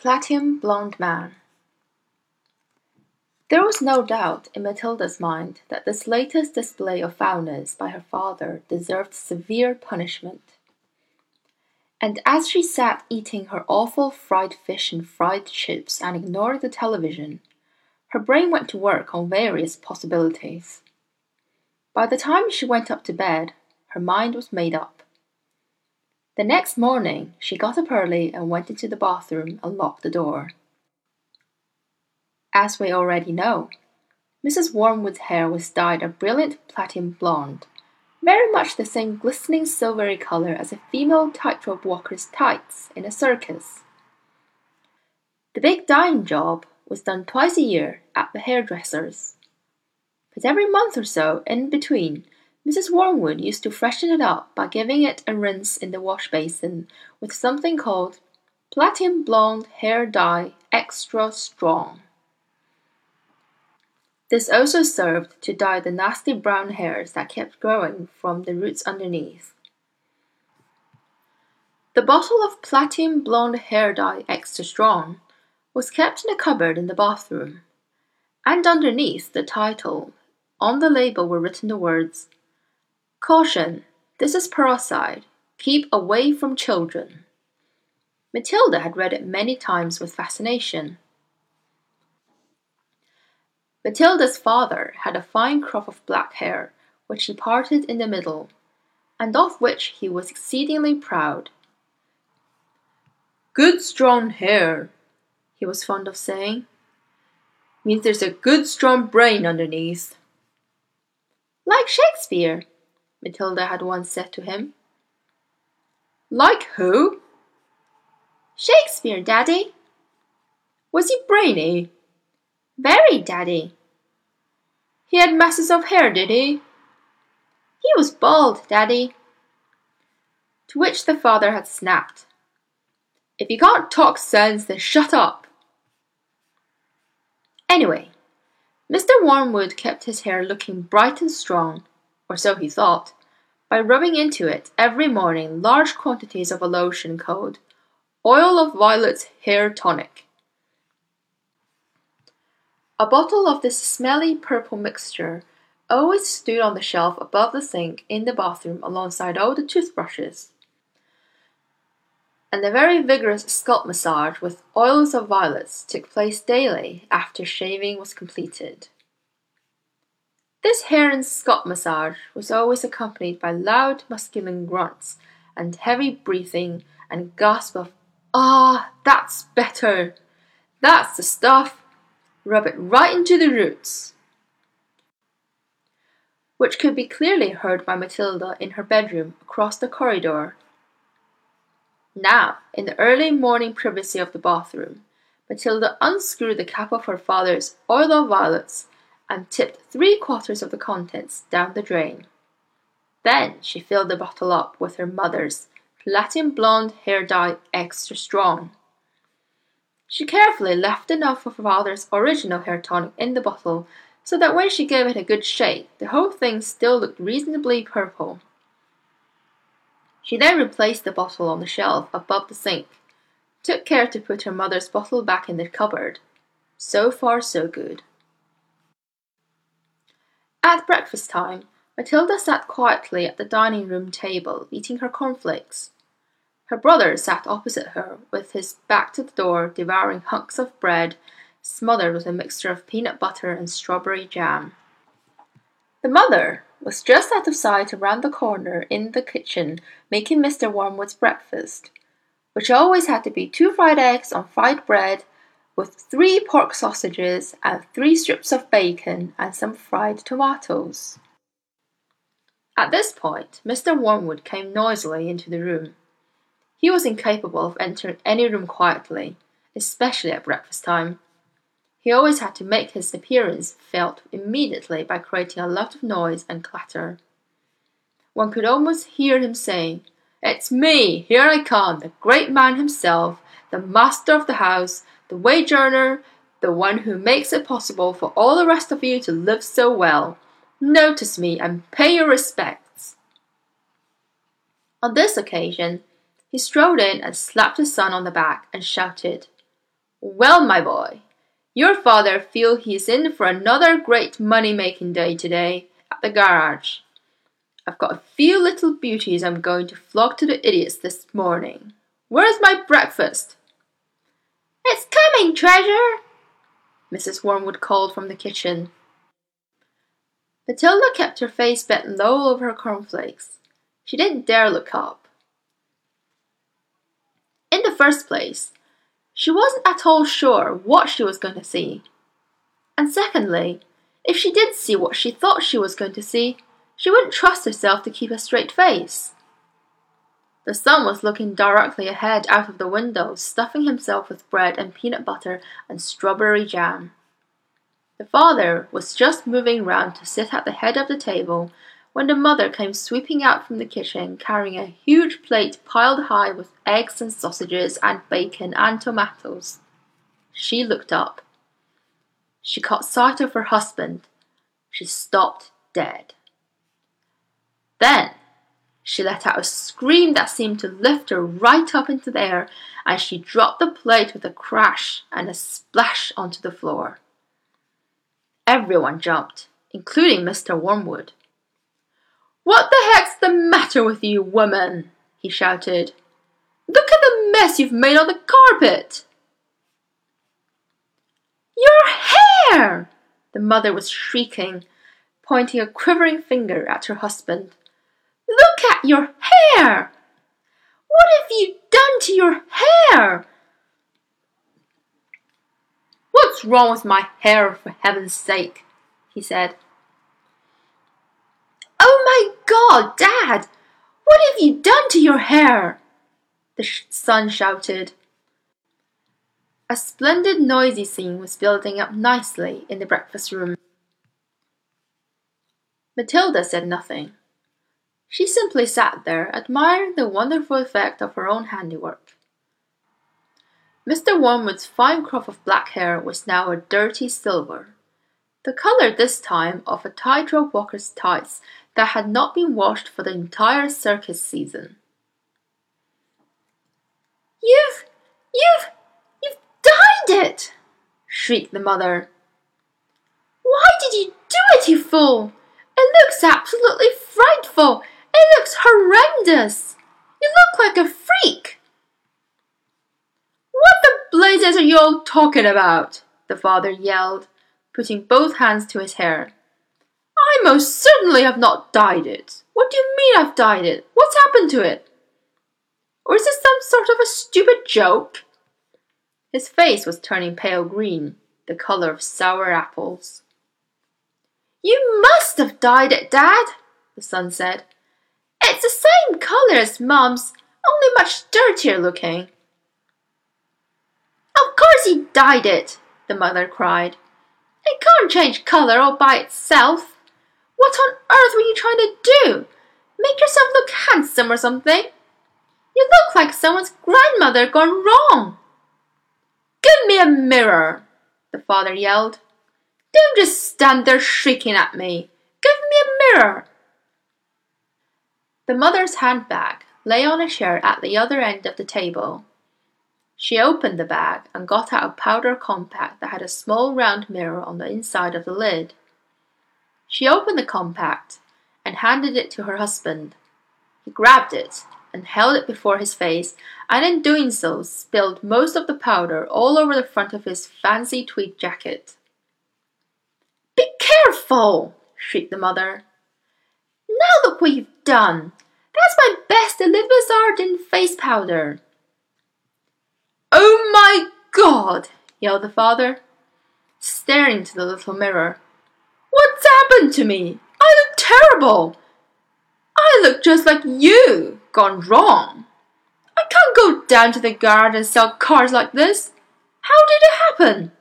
Platinum Blonde Man There was no doubt in Matilda's mind that this latest display of foulness by her father deserved severe punishment. And as she sat eating her awful fried fish and fried chips and ignored the television, her brain went to work on various possibilities. By the time she went up to bed, her mind was made up. The next morning she got up early and went into the bathroom and locked the door. As we already know, Mrs. Wormwood's hair was dyed a brilliant platinum blonde, very much the same glistening silvery color as a female tightrope walker's tights in a circus. The big dyeing job was done twice a year at the hairdresser's. But every month or so in between Mrs. Wormwood used to freshen it up by giving it a rinse in the wash basin with something called Platinum Blonde Hair Dye Extra Strong. This also served to dye the nasty brown hairs that kept growing from the roots underneath. The bottle of Platinum Blonde Hair Dye Extra Strong was kept in a cupboard in the bathroom, and underneath the title on the label were written the words Caution, this is peroxide. Keep away from children. Matilda had read it many times with fascination. Matilda's father had a fine crop of black hair, which he parted in the middle, and of which he was exceedingly proud. Good strong hair, he was fond of saying, means there's a good strong brain underneath. Like Shakespeare, Matilda had once said to him. Like who? Shakespeare, Daddy. Was he brainy? Very, Daddy. He had masses of hair, did he? He was bald, Daddy. To which the father had snapped. If you can't talk sense, then shut up. Anyway, Mr. Wormwood kept his hair looking bright and strong or so he thought, by rubbing into it every morning large quantities of a lotion called Oil of Violets Hair Tonic. A bottle of this smelly purple mixture always stood on the shelf above the sink in the bathroom alongside all the toothbrushes. And a very vigorous scalp massage with oils of violets took place daily after shaving was completed. This hair and scalp massage was always accompanied by loud masculine grunts and heavy breathing and gasps of Ah, that's better. That's the stuff. Rub it right into the roots. Which could be clearly heard by Matilda in her bedroom across the corridor. Now, in the early morning privacy of the bathroom, Matilda unscrewed the cap of her father's oil of violets and tipped three quarters of the contents down the drain. Then she filled the bottle up with her mother's platinum blonde hair dye extra strong. She carefully left enough of her father's original hair tonic in the bottle so that when she gave it a good shake, the whole thing still looked reasonably purple. She then replaced the bottle on the shelf above the sink, took care to put her mother's bottle back in the cupboard. So far, so good. At breakfast time, Matilda sat quietly at the dining room table, eating her cornflakes. Her brother sat opposite her, with his back to the door, devouring hunks of bread smothered with a mixture of peanut butter and strawberry jam. The mother was just out of sight around the corner in the kitchen, making Mr. Wormwood's breakfast, which always had to be two fried eggs on fried bread with three pork sausages and three strips of bacon and some fried tomatoes. At this point, Mr. Wormwood came noisily into the room. He was incapable of entering any room quietly, especially at breakfast time. He always had to make his appearance felt immediately by creating a lot of noise and clatter. One could almost hear him saying, It's me, here I come, the great man himself, the master of the house, the wage earner, the one who makes it possible for all the rest of you to live so well. Notice me and pay your respects. On this occasion, he strode in and slapped his son on the back and shouted, Well, my boy, your father feels he's in for another great money-making day today at the garage. I've got a few little beauties I'm going to flog to the idiots this morning. Where's my breakfast? It's coming, Treasure, Mrs. Wormwood called from the kitchen. Matilda kept her face bent low over her cornflakes. She didn't dare look up. In the first place, she wasn't at all sure what she was going to see. And secondly, if she did see what she thought she was going to see, she wouldn't trust herself to keep a straight face. The son was looking directly ahead out of the window, stuffing himself with bread and peanut butter and strawberry jam. The father was just moving round to sit at the head of the table when the mother came sweeping out from the kitchen carrying a huge plate piled high with eggs and sausages and bacon and tomatoes. She looked up. She caught sight of her husband. She stopped dead. Then she let out a scream that seemed to lift her right up into the air, and she dropped the plate with a crash and a splash onto the floor. Everyone jumped, including Mr. Wormwood. What the heck's the matter with you, woman? he shouted. Look at the mess you've made on the carpet! Your hair! The mother was shrieking, pointing a quivering finger at her husband. At your hair! What have you done to your hair? What's wrong with my hair, for heaven's sake? he said. Oh my God, Dad! What have you done to your hair? The son shouted. A splendid noisy scene was building up nicely in the breakfast room. Matilda said nothing. She simply sat there, admiring the wonderful effect of her own handiwork. Mr. Wormwood's fine crop of black hair was now a dirty silver, the colour this time of a tightrope walker's tights that had not been washed for the entire circus season. You've, you've, you've dyed it! shrieked the mother. Why did you do it, you fool? It looks absolutely frightful it looks horrendous! You look like a freak! What the blazes are you all talking about? the father yelled, putting both hands to his hair. I most certainly have not dyed it. What do you mean I've dyed it? What's happened to it? Or is this some sort of a stupid joke? His face was turning pale green, the color of sour apples. You must have dyed it, Dad, the son said. It's the same color as Mum's, only much dirtier looking. Of course he dyed it, the mother cried. It can't change color all by itself. What on earth were you trying to do? Make yourself look handsome or something? You look like someone's grandmother gone wrong. Give me a mirror, the father yelled. Don't just stand there shrieking at me. Give me a mirror. The mother's handbag lay on a chair at the other end of the table. She opened the bag and got out a powder compact that had a small round mirror on the inside of the lid. She opened the compact and handed it to her husband. He grabbed it and held it before his face, and in doing so spilled most of the powder all over the front of his fancy tweed jacket. Be careful! shrieked the mother. Now look what you've done! That's my best Elizabeth Arden face powder. Oh my God! yelled the father, staring into the little mirror. What's happened to me? I look terrible. I look just like you, gone wrong. I can't go down to the garden and sell cars like this. How did it happen?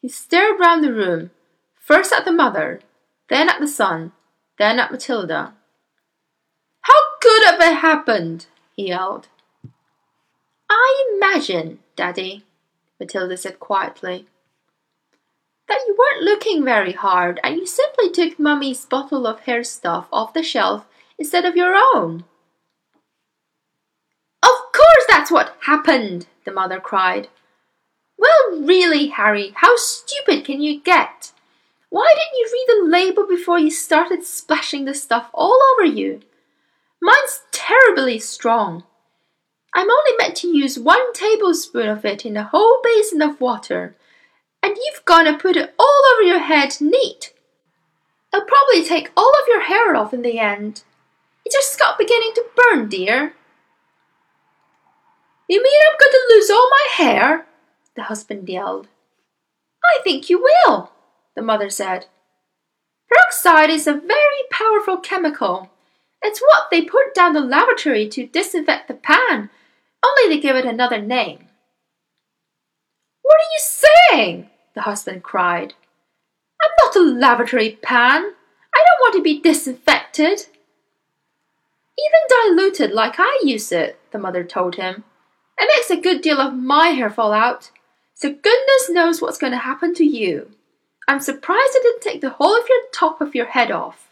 He stared round the room, first at the mother, then at the son, then at Matilda. How could have it happened? he yelled. I imagine, Daddy, Matilda said quietly, that you weren't looking very hard and you simply took Mummy's bottle of hair stuff off the shelf instead of your own. Of course that's what happened, the mother cried. Well, really, Harry, how stupid can you get? Why didn't you read the label before you started splashing the stuff all over you? Mine's terribly strong. I'm only meant to use one tablespoon of it in a whole basin of water, and you've gone and put it all over your head neat. It'll probably take all of your hair off in the end. Is your scalp beginning to burn, dear? You mean I'm going to lose all my hair? The husband yelled. I think you will, the mother said. Peroxide is a very powerful chemical. It's what they put down the lavatory to disinfect the pan, only they give it another name. What are you saying? the husband cried. I'm not a lavatory pan. I don't want to be disinfected. Even diluted like I use it, the mother told him. It makes a good deal of my hair fall out, so goodness knows what's going to happen to you. I'm surprised it didn't take the whole of your top of your head off.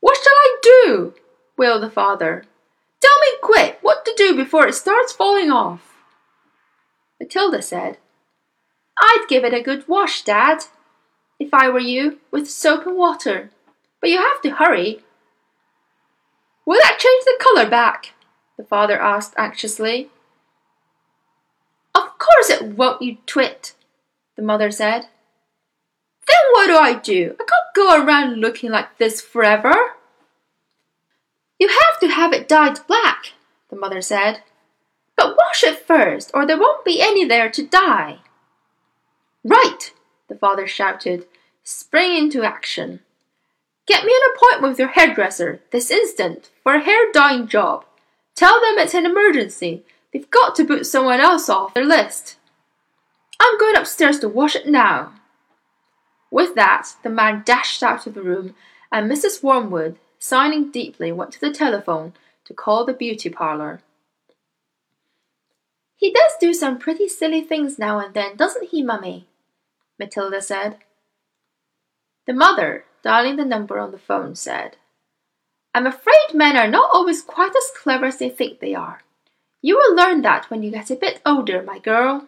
What shall I do? wailed the father. Tell me quick what to do before it starts falling off. Matilda said, I'd give it a good wash, Dad, if I were you, with soap and water. But you have to hurry. Will that change the colour back? the father asked anxiously. Of course it won't, you twit, the mother said. Then what do I do? I can't go around looking like this forever. You have to have it dyed black, the mother said. But wash it first, or there won't be any there to dye. Right, the father shouted, springing into action. Get me an appointment with your hairdresser this instant for a hair dyeing job. Tell them it's an emergency. They've got to put someone else off their list. I'm going upstairs to wash it now. With that, the man dashed out of the room, and Mrs. Wormwood, sighing deeply, went to the telephone to call the beauty parlour. He does do some pretty silly things now and then, doesn't he, Mummy? Matilda said. The mother, dialing the number on the phone, said, I'm afraid men are not always quite as clever as they think they are. You will learn that when you get a bit older, my girl.